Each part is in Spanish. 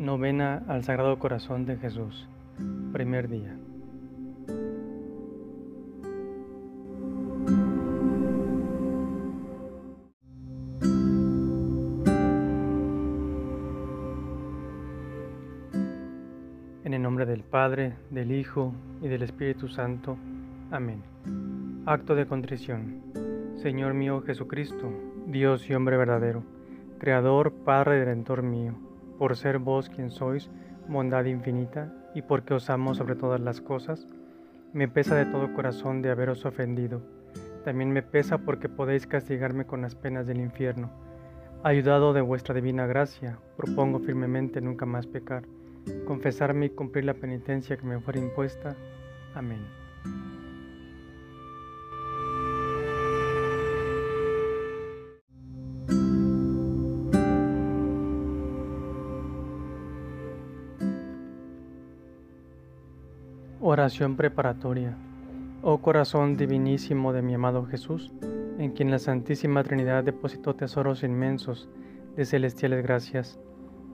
Novena al Sagrado Corazón de Jesús. Primer día. En el nombre del Padre, del Hijo y del Espíritu Santo. Amén. Acto de contrición. Señor mío Jesucristo, Dios y hombre verdadero, Creador, Padre y Redentor mío por ser vos quien sois, bondad infinita, y porque os amo sobre todas las cosas, me pesa de todo corazón de haberos ofendido. También me pesa porque podéis castigarme con las penas del infierno. Ayudado de vuestra divina gracia, propongo firmemente nunca más pecar, confesarme y cumplir la penitencia que me fuera impuesta. Amén. Oración preparatoria. Oh corazón divinísimo de mi amado Jesús, en quien la Santísima Trinidad depositó tesoros inmensos de celestiales gracias,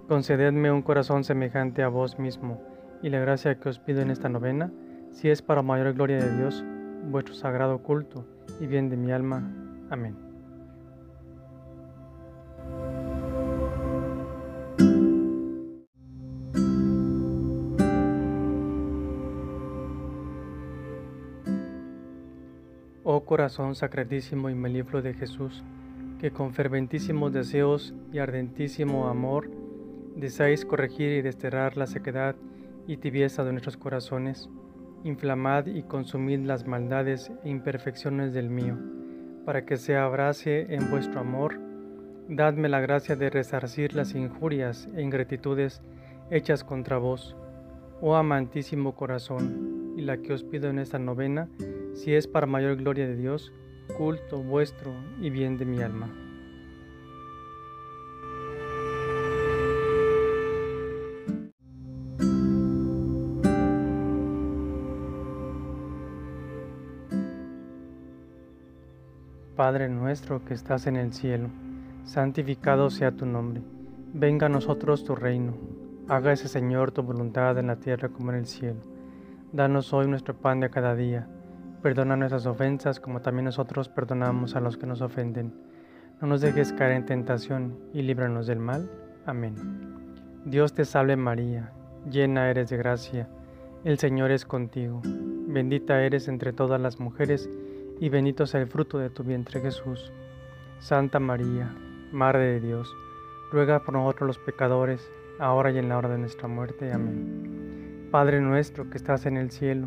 concededme un corazón semejante a vos mismo, y la gracia que os pido en esta novena, si es para mayor gloria de Dios, vuestro sagrado culto y bien de mi alma. Amén. Oh corazón sacratísimo y melifluo de Jesús, que con ferventísimos deseos y ardentísimo amor deseáis corregir y desterrar la sequedad y tibieza de nuestros corazones, inflamad y consumid las maldades e imperfecciones del mío, para que se abrace en vuestro amor. Dadme la gracia de resarcir las injurias e ingratitudes hechas contra vos, oh amantísimo corazón, y la que os pido en esta novena, si es para mayor gloria de Dios, culto vuestro y bien de mi alma. Padre nuestro que estás en el cielo, santificado sea tu nombre, venga a nosotros tu reino, hágase Señor tu voluntad en la tierra como en el cielo. Danos hoy nuestro pan de cada día Perdona nuestras ofensas como también nosotros perdonamos a los que nos ofenden. No nos dejes caer en tentación y líbranos del mal. Amén. Dios te salve María, llena eres de gracia, el Señor es contigo. Bendita eres entre todas las mujeres y bendito es el fruto de tu vientre Jesús. Santa María, Madre de Dios, ruega por nosotros los pecadores, ahora y en la hora de nuestra muerte. Amén. Padre nuestro que estás en el cielo,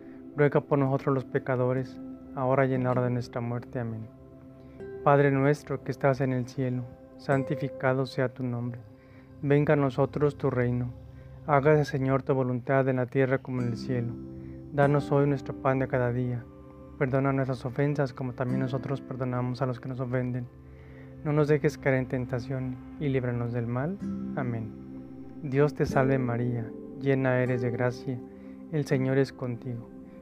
ruega por nosotros los pecadores, ahora y en la hora de nuestra muerte. Amén. Padre nuestro que estás en el cielo, santificado sea tu nombre. Venga a nosotros tu reino. Hágase, Señor, tu voluntad en la tierra como en el cielo. Danos hoy nuestro pan de cada día. Perdona nuestras ofensas como también nosotros perdonamos a los que nos ofenden. No nos dejes caer en tentación y líbranos del mal. Amén. Dios te salve María, llena eres de gracia, el Señor es contigo.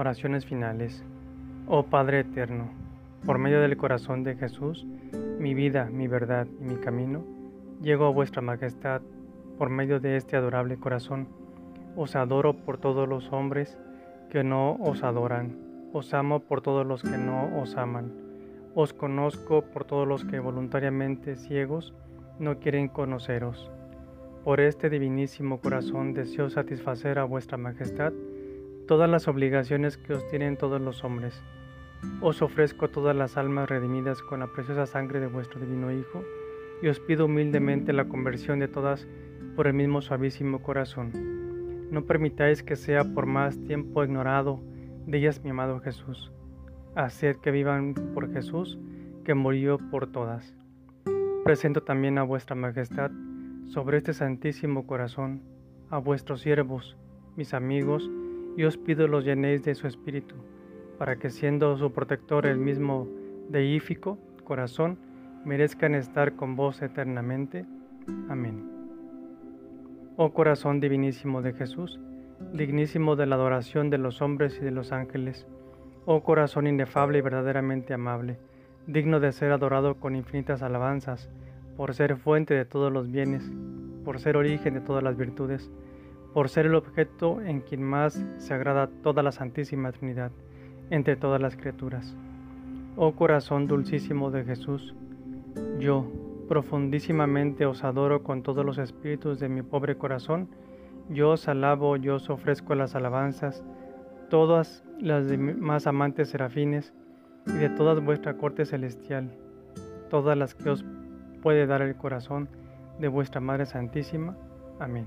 Oraciones finales. Oh Padre eterno, por medio del corazón de Jesús, mi vida, mi verdad y mi camino, llego a vuestra majestad por medio de este adorable corazón. Os adoro por todos los hombres que no os adoran. Os amo por todos los que no os aman. Os conozco por todos los que voluntariamente ciegos no quieren conoceros. Por este divinísimo corazón deseo satisfacer a vuestra majestad todas las obligaciones que os tienen todos los hombres. Os ofrezco todas las almas redimidas con la preciosa sangre de vuestro divino Hijo, y os pido humildemente la conversión de todas por el mismo suavísimo corazón. No permitáis que sea por más tiempo ignorado de ellas mi amado Jesús. Haced que vivan por Jesús, que murió por todas. Presento también a vuestra majestad sobre este santísimo corazón a vuestros siervos, mis amigos, y os pido los llenéis de su espíritu, para que siendo su protector el mismo deífico corazón, merezcan estar con vos eternamente. Amén. Oh corazón divinísimo de Jesús, dignísimo de la adoración de los hombres y de los ángeles, oh corazón inefable y verdaderamente amable, digno de ser adorado con infinitas alabanzas, por ser fuente de todos los bienes, por ser origen de todas las virtudes, por ser el objeto en quien más se agrada toda la Santísima Trinidad entre todas las criaturas. Oh corazón dulcísimo de Jesús, yo profundísimamente os adoro con todos los espíritus de mi pobre corazón, yo os alabo, yo os ofrezco las alabanzas, todas las de más amantes serafines y de toda vuestra corte celestial, todas las que os puede dar el corazón de vuestra Madre Santísima. Amén.